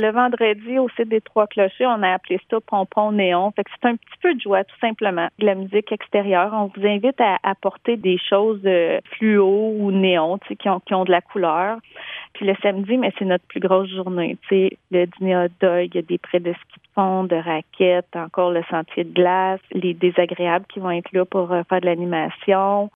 Le vendredi, au site des Trois Clochers, on a appelé ça pompon néon. Fait que c'est un petit peu de joie, tout simplement. De la musique extérieure. On vous invite à apporter des choses euh, fluo ou néon, qui ont, qui ont de la couleur. Puis le samedi, mais c'est notre plus grosse journée. Tu sais, le dîner hot dog, il y a des prêts de ski de fond, de raquettes, encore le sentier de glace, les désagréables qui vont être là pour euh, faire de l'animation.